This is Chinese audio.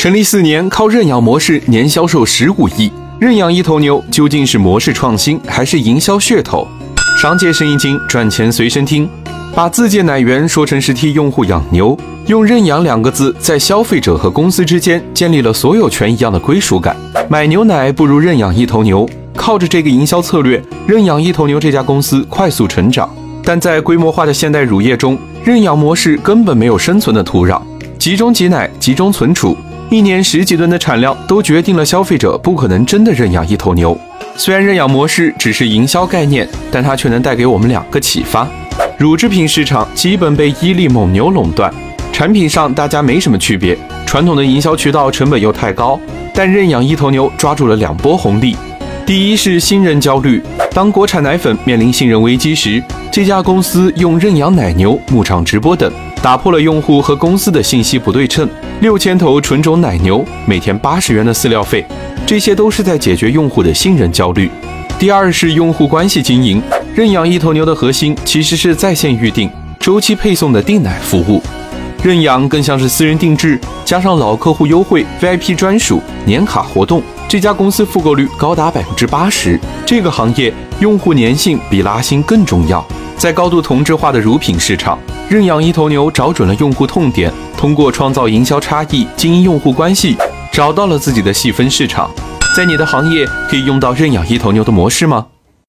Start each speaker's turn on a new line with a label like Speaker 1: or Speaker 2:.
Speaker 1: 成立四年，靠认养模式年销售十五亿，认养一头牛究竟是模式创新还是营销噱头？商界生意经，赚钱随身听。把自建奶源说成是替用户养牛，用认养两个字在消费者和公司之间建立了所有权一样的归属感。买牛奶不如认养一头牛，靠着这个营销策略，认养一头牛这家公司快速成长。但在规模化的现代乳业中，认养模式根本没有生存的土壤，集中挤奶，集中存储，一年十几吨的产量都决定了消费者不可能真的认养一头牛。虽然认养模式只是营销概念，但它却能带给我们两个启发。乳制品市场基本被伊利、蒙牛垄断，产品上大家没什么区别，传统的营销渠道成本又太高。但认养一头牛抓住了两波红利，第一是信任焦虑。当国产奶粉面临信任危机时，这家公司用认养奶牛、牧场直播等，打破了用户和公司的信息不对称。六千头纯种奶牛，每天八十元的饲料费，这些都是在解决用户的信任焦虑。第二是用户关系经营。认养一头牛的核心其实是在线预订、周期配送的订奶服务，认养更像是私人定制，加上老客户优惠、VIP 专属、年卡活动，这家公司复购率高达百分之八十。这个行业用户粘性比拉新更重要。在高度同质化的乳品市场，认养一头牛找准了用户痛点，通过创造营销差异、经营用户关系，找到了自己的细分市场。在你的行业可以用到认养一头牛的模式吗？